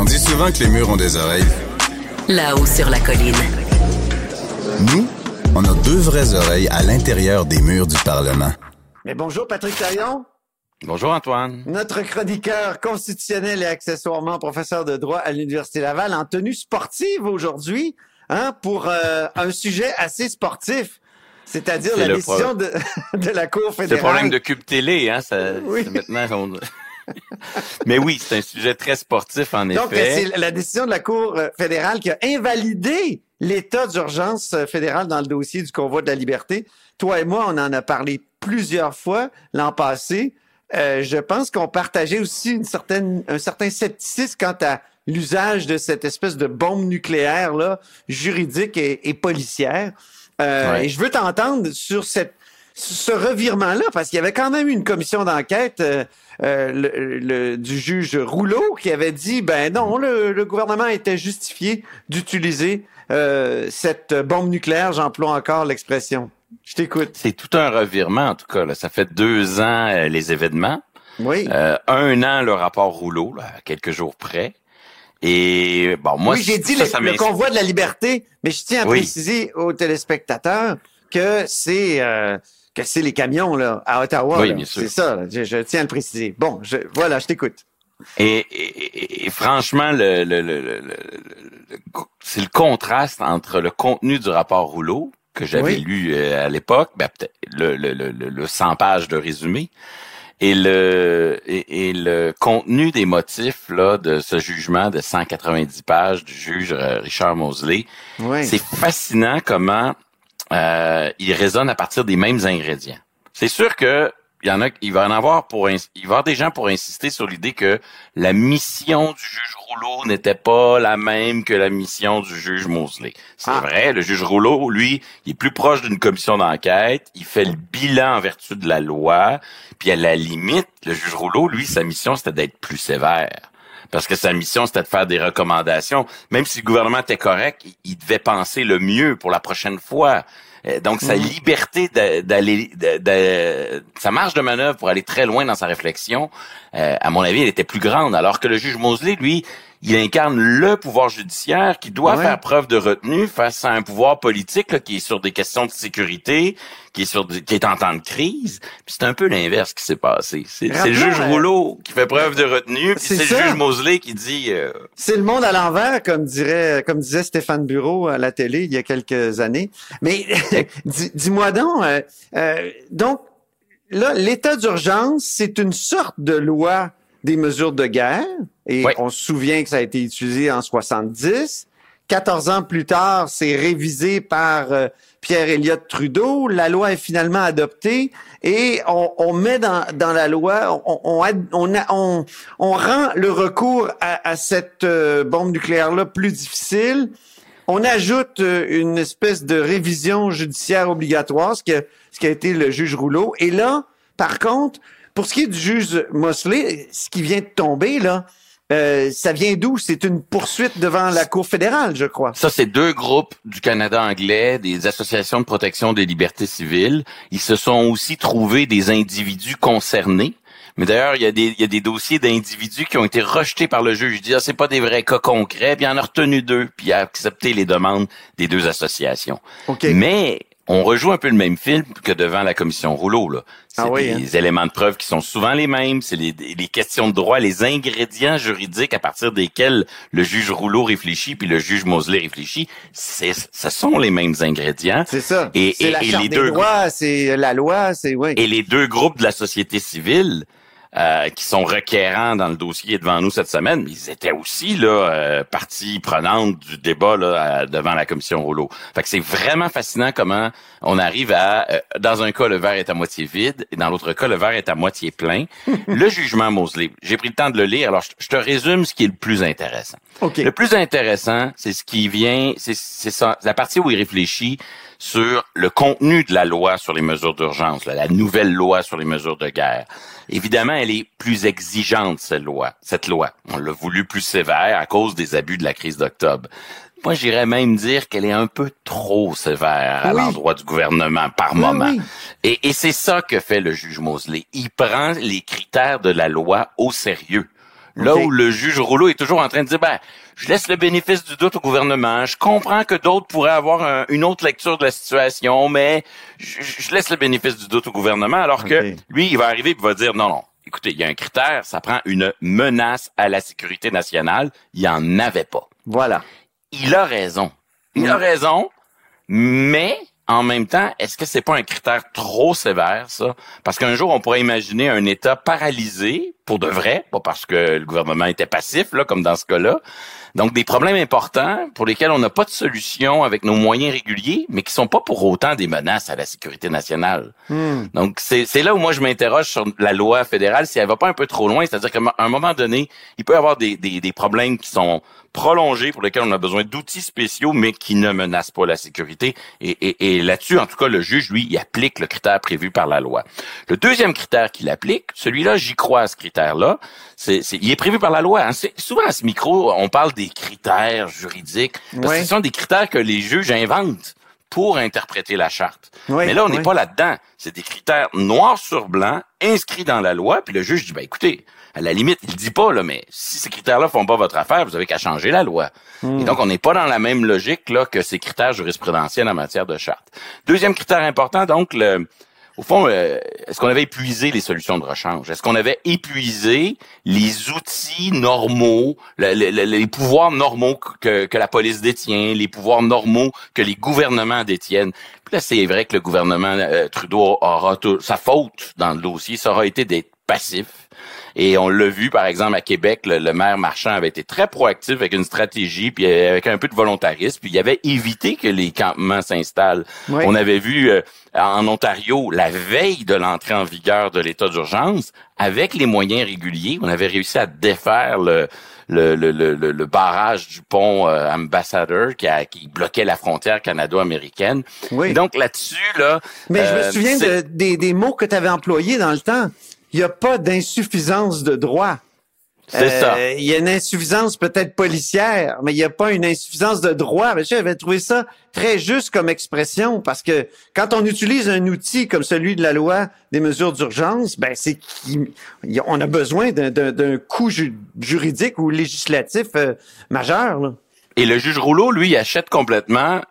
On dit souvent que les murs ont des oreilles. Là-haut sur la colline. Nous, on a deux vraies oreilles à l'intérieur des murs du Parlement. Mais bonjour Patrick Taillon. Bonjour Antoine. Notre chroniqueur constitutionnel et accessoirement professeur de droit à l'Université Laval en tenue sportive aujourd'hui, hein, pour euh, un sujet assez sportif. C'est-à-dire la décision de, de, la Cour fédérale. C'est le problème de Cube Télé, hein, ça, Oui. maintenant, on- Mais oui, c'est un sujet très sportif, en Donc, effet. c'est la décision de la Cour euh, fédérale qui a invalidé l'état d'urgence euh, fédéral dans le dossier du convoi de la liberté. Toi et moi, on en a parlé plusieurs fois l'an passé. Euh, je pense qu'on partageait aussi une certaine, un certain scepticisme quant à l'usage de cette espèce de bombe nucléaire là, juridique et, et policière. Euh, Ouais. Et je veux t'entendre sur cette ce revirement-là, parce qu'il y avait quand même eu une commission d'enquête euh, euh, le- le- du juge Rouleau qui avait dit, ben non, le, le gouvernement était justifié d'utiliser euh, cette bombe nucléaire, j'emploie encore l'expression. Je t'écoute. C'est tout un revirement, en tout cas. Là. Ça fait deux ans euh, les événements. Oui. Euh, un an le rapport Rouleau, là, à quelques jours près. Et bon, moi, oui, j'ai dit ça, le, ça le m'inspire. convoi de la liberté, mais je tiens à Oui. préciser aux téléspectateurs que c'est euh, que c'est les camions là à Ottawa. Oui, là. bien sûr. C'est ça. Je, je tiens à le préciser. Bon, je, voilà, je t'écoute. Et, et- et- franchement, le, le, le, le- le- le- c'est le contraste entre le contenu du rapport Rouleau que j'avais Oui. lu euh, à l'époque, ben, le, le, le, le- le 100 pages de résumé, et le et, et le contenu des motifs là de ce jugement de 190 pages du juge euh, Richard Mosley. Oui. C'est fascinant comment euh, il résonne à partir des mêmes ingrédients. C'est sûr que il y en a, il va en avoir pour, il va y avoir des gens pour insister sur l'idée que la mission du juge Rouleau n'était pas la même que la mission du juge Mosley. C'est Ah. vrai, le juge Rouleau, lui, il est plus proche d'une commission d'enquête, il fait le bilan en vertu de la loi, puis à la limite, le juge Rouleau, lui, sa mission, c'était d'être plus sévère. Parce que sa mission, c'était de faire des recommandations. Même si le gouvernement était correct, il- devait penser le mieux pour la prochaine fois. Euh, Donc, sa Mhm. liberté d'a- d'aller, sa marge de manœuvre pour aller très loin dans sa réflexion, euh, à mon avis, elle était plus grande. Alors que le juge Mosley, lui, il incarne le pouvoir judiciaire qui doit Ouais. faire preuve de retenue face à un pouvoir politique là, qui est sur des questions de sécurité, qui est sur qui est en temps de crise. Puis c'est un peu l'inverse qui s'est passé. C'est le juge Rouleau qui fait preuve de retenue, puis c'est le juge Mosley qui dit euh, C'est le monde à l'envers, comme dirait, comme disait Stéphane Bureau à la télé il y a quelques années. Mais dis-moi donc, euh, euh, donc là, l'état d'urgence, c'est une sorte de loi des mesures de guerre. Et Oui. on se souvient que ça a été utilisé en 70. 14 ans plus tard, c'est révisé par euh, Pierre Elliott Trudeau. La loi est finalement adoptée et on, on met dans, dans la loi, on, on, ad- on, a- on, on rend le recours à, à cette euh, bombe nucléaire-là plus difficile. On ajoute euh, une espèce de révision judiciaire obligatoire, ce qui a, ce qui a été le juge Rouleau. Et là, par contre, pour ce qui est du juge Mosley, ce qui vient de tomber, là, euh, ça vient d'où? C'est une poursuite devant la Cour fédérale, je crois. Ça, c'est deux groupes du Canada anglais, des associations de protection des libertés civiles. Ils se sont aussi trouvés des individus concernés. Mais d'ailleurs, il y a des, il y a des dossiers d'individus qui ont été rejetés par le juge. Il dit, ah, c'est pas des vrais cas concrets, puis il en a retenu deux, puis il a accepté les demandes des deux associations. OK. Mais on rejoue un peu le même film que devant la commission Rouleau. Là. C'est Ah oui, des éléments de preuve qui sont souvent les mêmes. C'est les, les questions de droit, les ingrédients juridiques à partir desquels le juge Rouleau réfléchit puis le juge Mosley réfléchit. C'est, ce sont les mêmes ingrédients. C'est ça. Et- c'est et- la et charte les deux- c'est la loi, c'est oui. Et les deux groupes de la société civile euh, qui sont requérants dans le dossier devant nous cette semaine, ils étaient aussi là euh, partie prenante du débat là à- devant la commission Rouleau. Fait que c'est vraiment fascinant comment on arrive à euh, dans un cas le verre est à moitié vide et dans l'autre cas le verre est à moitié plein. le jugement Mosley, j'ai pris le temps de le lire. Alors je, je te résume ce qui est le plus intéressant. OK. Le plus intéressant, c'est ce qui vient, c'est c'est ça, la partie où il réfléchit sur le contenu de la loi sur les mesures d'urgence, la nouvelle loi sur les mesures de guerre. Évidemment, elle est plus exigeante, cette loi. Cette loi, on l'a voulu plus sévère à cause des abus de la crise d'octobre. Moi, j'irais même dire qu'elle est un peu trop sévère à Oui. l'endroit du gouvernement par Oui, moment. oui. Et, et c'est ça que fait le juge Mosley. Il prend les critères de la loi au sérieux. Là où le juge Rouleau est toujours en train de dire, ben, je laisse le bénéfice du doute au gouvernement. Je comprends que d'autres pourraient avoir un- une autre lecture de la situation, mais je, je laisse le bénéfice du doute au gouvernement. Alors que lui, il va arriver et va dire, non, non, écoutez, il y a un critère, ça prend une menace à la sécurité nationale. Il n'y en avait pas. Voilà. Il a raison. Il a Mm. raison, mais en même temps, est-ce que c'est pas un critère trop sévère, ça? Parce qu'un jour, on pourrait imaginer un État paralysé, pour de vrai, pas parce que le gouvernement était passif, là, comme dans ce cas-là. Donc, des problèmes importants pour lesquels on n'a pas de solution avec nos moyens réguliers, mais qui sont pas pour autant des menaces à la sécurité nationale. Hmm. Donc, c'est là où moi je m'interroge sur la loi fédérale, si elle va pas un peu trop loin. C'est-à-dire qu'à un moment donné, il peut y avoir des, des, des problèmes qui sont prolongés, pour lesquels on a besoin d'outils spéciaux, mais qui ne menacent pas la sécurité. Et, et, et là-dessus, en tout cas, le juge, lui, il applique le critère prévu par la loi. Le deuxième critère qu'il applique, celui-là, j'y crois à ce critère-là, c'est, il est prévu par la loi. hein. Souvent, à ce micro, on parle des critères juridiques. Parce que ce sont des critères que les juges inventent pour interpréter la charte. Oui, Mais là, on n'est oui. pas là-dedans. C'est des critères noir sur blanc, inscrits dans la loi, puis le juge dit, ben écoutez, à la limite, il dit pas, là, mais si ces critères-là font pas votre affaire, vous avez qu'à changer la loi. Hmm. Et donc, on n'est pas dans la même logique là que ces critères jurisprudentiels en matière de charte. Deuxième critère important, donc, le, au fond, euh, est-ce qu'on avait épuisé les solutions de rechange? Est-ce qu'on avait épuisé les outils normaux, le- le- le- les pouvoirs normaux que, que la police détient, les pouvoirs normaux que les gouvernements détiennent? Puis là, c'est vrai que le gouvernement euh, Trudeau aura tout, sa faute dans le dossier, ça aura été d'être passif. Et on l'a vu, par exemple, à Québec, le, le maire Marchand avait été très proactif avec une stratégie, puis euh, avec un peu de volontarisme, puis il avait évité que les campements s'installent. Oui. On avait vu euh, en Ontario, la veille de l'entrée en vigueur de l'état d'urgence, avec les moyens réguliers, on avait réussi à défaire le, le, le, le, barrage du pont euh, Ambassador qui, a- qui bloquait la frontière canado-américaine. Oui. Et Donc là-dessus, là... Mais je me euh, souviens de- des, des mots que tu avais employés dans le temps. Il n'y a pas d'insuffisance de droit. C'est ça. Euh, Il y a une insuffisance peut-être policière, mais il n'y a pas une insuffisance de droit. Mais J'avais trouvé ça très juste comme expression parce que quand on utilise un outil comme celui de la loi des mesures d'urgence, ben c'est qu'on a besoin d'un- ju- juridique ou législatif euh, majeur. Là. Et le juge Rouleau, lui, il achète complètement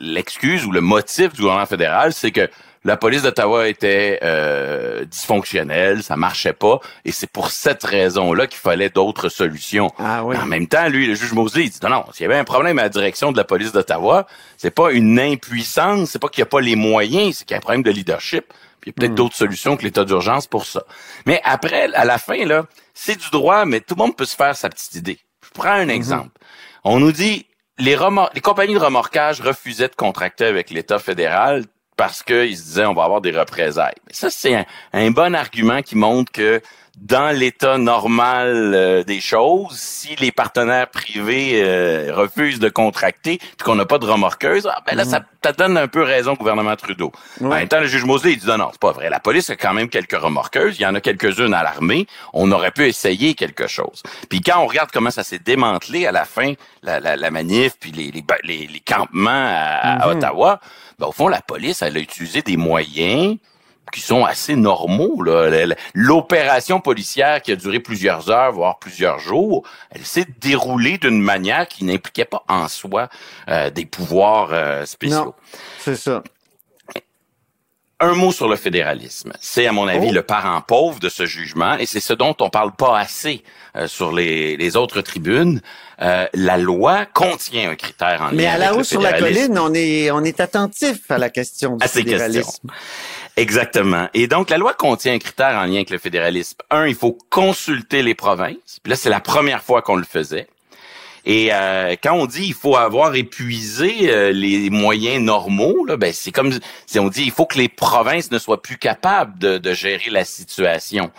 l'excuse ou le motif du gouvernement fédéral, c'est que la police d'Ottawa était euh, dysfonctionnelle, ça marchait pas, et c'est pour cette raison-là qu'il fallait d'autres solutions. Ah oui. En même temps, lui, le juge Mosley, il dit non, non, s'il y avait un problème à la direction de la police d'Ottawa, c'est pas une impuissance, c'est pas qu'il n'y a pas les moyens, c'est qu'il y a un problème de leadership. Puis il y a peut-être d'autres solutions que l'état d'urgence pour ça. Mais après, à la fin, là, c'est du droit, mais tout le monde peut se faire sa petite idée. Je prends un exemple. On nous dit les, les compagnies de remorquage refusaient de contracter avec l'État fédéral parce qu'ils se disaient on va avoir des représailles. Mais ça, c'est un, un bon argument qui montre que dans l'état normal euh, des choses, si les partenaires privés euh, refusent de contracter puis qu'on n'a pas de remorqueuse, ah, ben là, ça, ça donne un peu raison au gouvernement Trudeau. En même temps, le juge Mosley, il dit non, non, c'est pas vrai. La police a quand même quelques remorqueuses. Il y en a quelques-unes à l'armée. On aurait pu essayer quelque chose. Puis quand on regarde comment ça s'est démantelé à la fin, la, la, la manif, puis les, les, les, les campements à, à Ottawa, ben, au fond, la police, elle a utilisé des moyens qui sont assez normaux. L'opération policière qui a duré plusieurs heures, voire plusieurs jours, elle s'est déroulée d'une manière qui n'impliquait pas en soi euh, des pouvoirs euh, spéciaux. C'est ça. Un mot sur le fédéralisme. C'est, à mon avis, Oh. le parent pauvre de ce jugement, et c'est ce dont on parle pas assez euh, sur les, les autres tribunes. Euh, la loi contient un critère en Mais lien à avec la haut sur la colline, on est on est attentif à la question du à ces questions. fédéralisme. Exactement. Et donc, la loi contient un critère en lien avec le fédéralisme. Un, il faut consulter les provinces. Puis là, c'est la première fois qu'on le faisait. Et euh, quand on dit il faut avoir épuisé euh, les moyens normaux, là, ben c'est comme si on dit il faut que les provinces ne soient plus capables de, de gérer la situation.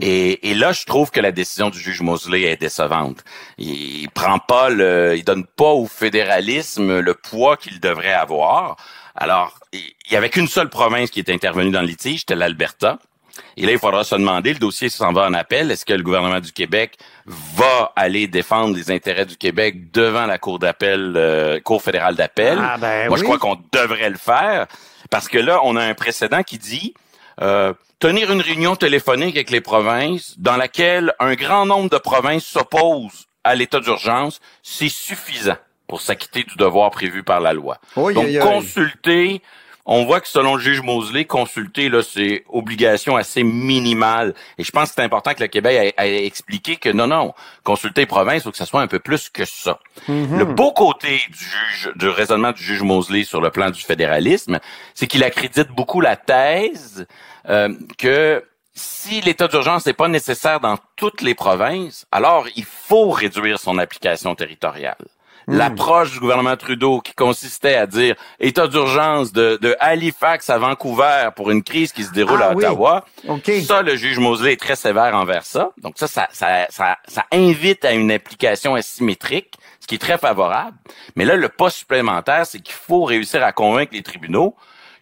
et, et là, je trouve que la décision du juge Mosley est décevante. Il, prend pas le, il donne pas au fédéralisme le poids qu'il devrait avoir. Alors, il y avait qu'une seule province qui est intervenue dans le litige, c'était l'Alberta. Et là, il faudra se demander, le dossier s'en va en appel, est-ce que le gouvernement du Québec va aller défendre les intérêts du Québec devant la Cour d'appel, euh, Cour fédérale d'appel? Ah, ben Moi, je oui. crois qu'on devrait le faire parce que là, on a un précédent qui dit euh, tenir une réunion téléphonique avec les provinces dans laquelle un grand nombre de provinces s'opposent à l'état d'urgence, c'est suffisant pour s'acquitter du devoir prévu par la loi. Oui, Donc, consulter, on voit que selon le juge Mosley, consulter, là, c'est obligation assez minimale. Et je pense que c'est important que le Québec ait, expliqué que non, non, consulter les provinces, il faut que ça soit un peu plus que ça. Le beau côté du juge, du raisonnement du juge Mosley sur le plan du fédéralisme, c'est qu'il accrédite beaucoup la thèse euh, que si l'état d'urgence n'est pas nécessaire dans toutes les provinces, alors il faut réduire son application territoriale. L'approche du gouvernement Trudeau qui consistait à dire état d'urgence de, de Halifax à Vancouver pour une crise qui se déroule Ah à oui. Ottawa, ça, le juge Mosley est très sévère envers ça. Donc ça ça, ça, ça, ça invite à une application asymétrique, ce qui est très favorable. Mais là, le pas supplémentaire, c'est qu'il faut réussir à convaincre les tribunaux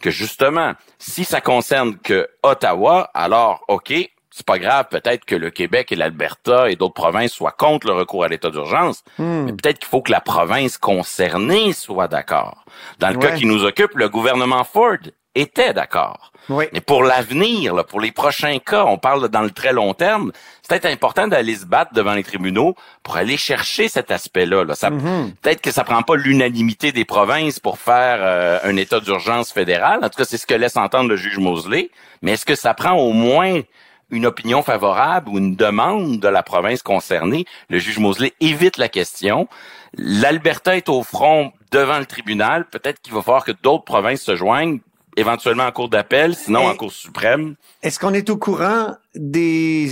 que justement, si ça concerne que Ottawa, alors OK, c'est pas grave, peut-être que le Québec et l'Alberta et d'autres provinces soient contre le recours à l'état d'urgence, mais peut-être qu'il faut que la province concernée soit d'accord. Dans le cas qui nous occupe, le gouvernement Ford était d'accord. Oui. Mais pour l'avenir, pour les prochains cas, on parle dans le très long terme, c'est peut-être important d'aller se battre devant les tribunaux pour aller chercher cet aspect-là. Là. Ça, Peut-être que ça prend pas l'unanimité des provinces pour faire euh, un état d'urgence fédéral. En tout cas, c'est ce que laisse entendre le juge Mosley. Mais est-ce que ça prend au moins une opinion favorable ou une demande de la province concernée? Le juge Mosley évite la question. L'Alberta est au front devant le tribunal. Peut-être qu'il va falloir que d'autres provinces se joignent éventuellement en cour d'appel, sinon Et- en cour suprême. Est-ce qu'on est au courant des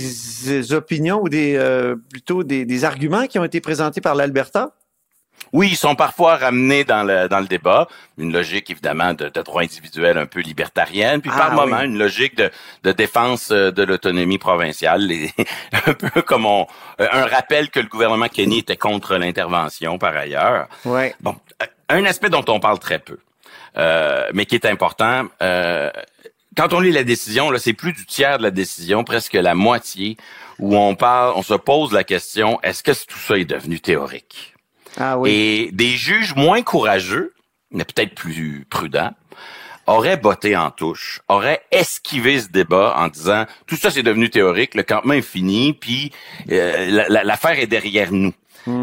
euh, opinions ou des euh, plutôt des, des arguments qui ont été présentés par l'Alberta? Oui, ils sont parfois ramenés dans le dans le débat, une logique évidemment de, de droit individuel un peu libertarienne, puis Ah, par moment oui. une logique de, de défense euh, de l'autonomie provinciale, Les- un peu comme on, euh, un rappel que le gouvernement Kenny était contre l'intervention par ailleurs. Bon, euh, un aspect dont on parle très peu, euh, mais qui est important. euh, quand on lit la décision, là, c'est plus du tiers de la décision, presque la moitié, où on parle, on se pose la question est-ce que tout ça est devenu théorique? Ah. Et des juges moins courageux, mais peut-être plus prudents, auraient botté en touche, auraient esquivé ce débat en disant tout ça c'est devenu théorique, le campement est fini, puis euh, la- la- l'affaire est derrière nous.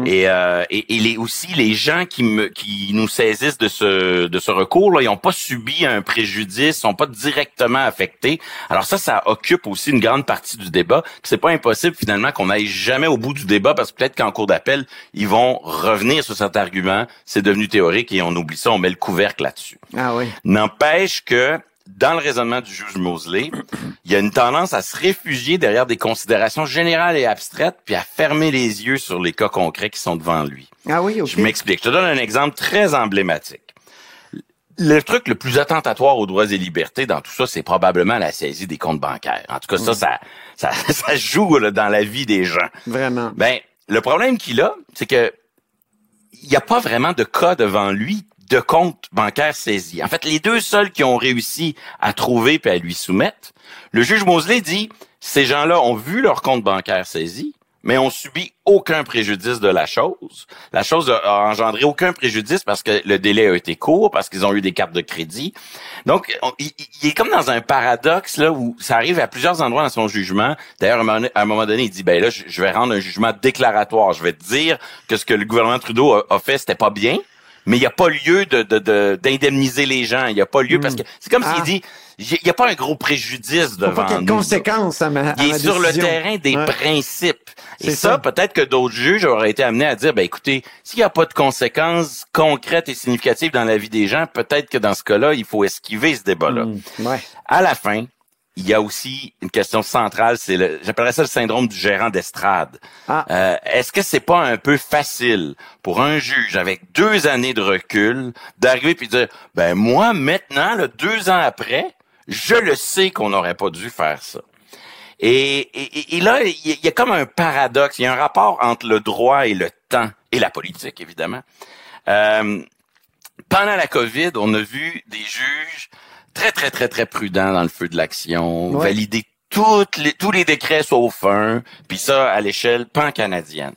Et, euh, et, et les, aussi les gens qui me qui nous saisissent de ce de ce recours là, ils n'ont pas subi un préjudice, sont pas directement affectés. Alors ça, ça occupe aussi une grande partie du débat. C'est pas impossible finalement qu'on aille jamais au bout du débat parce que peut-être qu'en cours d'appel ils vont revenir sur cet argument. C'est devenu théorique et on oublie ça, on met le couvercle là-dessus. Ah oui. N'empêche que dans le raisonnement du juge Mosley, il y a une tendance à se réfugier derrière des considérations générales et abstraites, puis à fermer les yeux sur les cas concrets qui sont devant lui. Ah oui, OK. Je m'explique. Je te donne un exemple très emblématique. Le truc le plus attentatoire aux droits et libertés dans tout ça, c'est probablement la saisie des comptes bancaires. En tout cas, ça, ça, ça, ça joue là, dans la vie des gens. Vraiment. Ben, le problème qu'il a, c'est que il n'y a pas vraiment de cas devant lui de compte bancaire saisi. En fait, les deux seuls qui ont réussi à trouver puis à lui soumettre, le juge Mosley dit ces gens-là ont vu leur compte bancaire saisi, mais ont subi aucun préjudice de la chose. La chose a- engendré aucun préjudice parce que le délai a été court, parce qu'ils ont eu des cartes de crédit. Donc, on- il, est comme dans un paradoxe là où ça arrive à plusieurs endroits dans son jugement. D'ailleurs, à un moment donné- il dit ben là, je je vais rendre un jugement déclaratoire. Je vais te dire que ce que le gouvernement Trudeau a, a fait, c'était pas bien. Mais il n'y a pas lieu de de- de- d'indemniser les gens. Il n'y a pas lieu parce que c'est comme Ah. s'il dit, il n'y a pas un gros préjudice devant pas qu'il y ait de conséquences à ma, à Il ma est sur le terrain des Ouais. principes. Et C'est ça, ça. peut-être que d'autres juges auraient été amenés à dire, ben écoutez, s'il n'y a pas de conséquences concrètes et significatives dans la vie des gens, peut-être que dans ce cas-là, il faut esquiver ce débat-là. Mm, ouais. À la fin, il y a aussi une question centrale, c'est le, j'appellerais ça le syndrome du gérant d'estrade. Ah. Euh, est-ce que c'est pas un peu facile pour un juge avec deux années de recul d'arriver puis de dire, ben moi maintenant, là, deux ans après, je le sais qu'on n'aurait pas dû faire ça. Et, et- et là, il y, a- il y a comme un paradoxe, il y a un rapport entre le droit et le temps, et la politique, évidemment. Euh, pendant la COVID, on a vu des juges très, très, très, très prudents dans le feu de l'action, Ouais. valider toutes les, tous les décrets sauf un, puis ça à l'échelle pan-canadienne.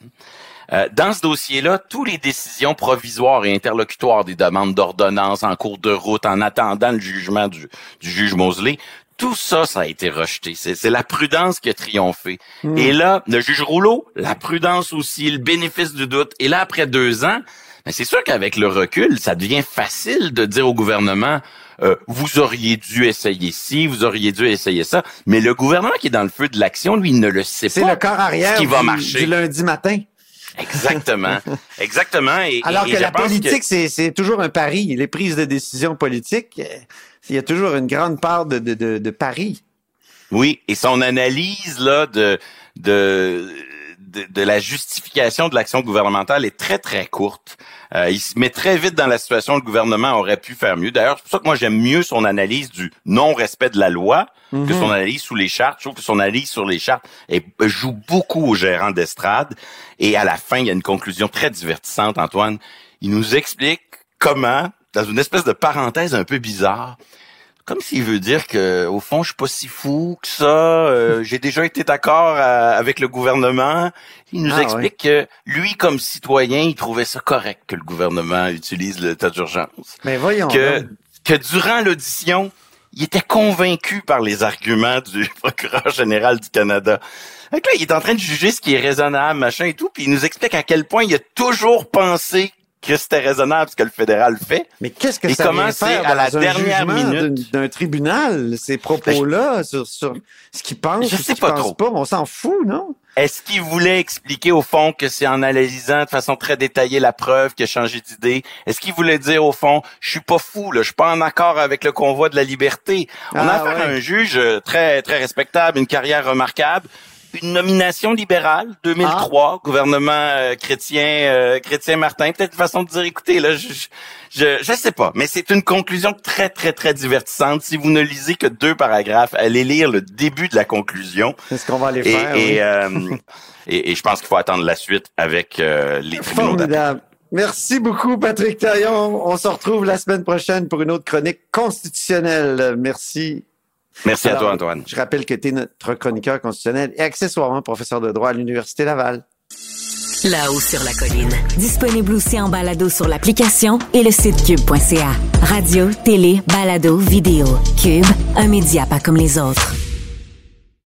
Euh, dans ce dossier-là, toutes les décisions provisoires et interlocutoires des demandes d'ordonnance en cours de route en attendant le jugement du, du juge Mosley, Tout ça, ça a été rejeté. C'est la prudence qui a triomphé. Hmm. Et là, le juge Rouleau, la prudence aussi, le bénéfice du doute. Et là, après deux ans, c'est sûr qu'avec le recul, ça devient facile de dire au gouvernement, euh, vous auriez dû essayer ci, vous auriez dû essayer ça. Mais le gouvernement qui est dans le feu de l'action, lui, il ne le sait pas. C'est le corps arrière ce qui va du, marcher. du lundi matin. Exactement. Exactement. Et, Alors et- que la politique, c'est c'est toujours un pari. Les prises de décision politiques, euh, il y a toujours une grande part de, de, de, de pari. Oui, et son analyse là de de de, de la justification de l'action gouvernementale est très très courte. Euh, il se met très vite dans la situation où le gouvernement aurait pu faire mieux. D'ailleurs, c'est pour ça que moi j'aime mieux son analyse du non-respect de la loi que son analyse sous les chartes. Je trouve que son analyse sur les chartes joue beaucoup au gérant d'estrade. Et à la fin, il y a une conclusion très divertissante, Antoine. Il nous explique comment, dans une espèce de parenthèse un peu bizarre, comme s'il veut dire que au fond je suis pas si fou que ça. euh, J'ai déjà été d'accord euh, avec le gouvernement. Il nous Ah, explique que lui, comme citoyen, il trouvait ça correct que le gouvernement utilise l'état d'urgence. Mais voyons. Que durant l'audition, il était convaincu par les arguments du procureur général du Canada. Là, il est en train de juger ce qui est raisonnable, machin et tout, puis il nous explique à quel point il a toujours pensé que c'était raisonnable ce que le fédéral fait. Mais qu'est-ce que Et ça comment c'est faire à la dernière minute? d'un- tribunal, ces propos-là, sur, sur ce qu'ils pensent, Je ce sais qu'ils pas pensent trop. pas, on s'en fout, non? Est-ce qu'il voulait expliquer au fond que c'est en analysant de façon très détaillée la preuve qu'il a changé d'idée? Est-ce qu'il voulait dire au fond, je suis pas fou, là, je suis pas en accord avec le convoi de la liberté? On a Ah, affaire à un juge euh, très très respectable, une carrière remarquable, une nomination libérale 2003, gouvernement euh, chrétien euh, chrétien Martin, peut-être une façon de dire écoutez là je je je, sais pas, mais c'est une conclusion très très très divertissante. Si vous ne lisez que deux paragraphes, allez lire le début de la conclusion. Est-ce qu'on va aller Et, faire? et, oui? euh, et, et je pense qu'il faut attendre la suite avec euh, les tribunaux d'appel. Merci beaucoup, Patrick Taillon. On se retrouve la semaine prochaine pour une autre chronique constitutionnelle. Merci. Merci à toi, Antoine. Je rappelle que tu es notre chroniqueur constitutionnel et accessoirement professeur de droit à l'Université Laval. Là-haut sur la colline. Disponible aussi en balado sur l'application et le site cube.ca. Radio, télé, balado, vidéo. Cube, un média pas comme les autres.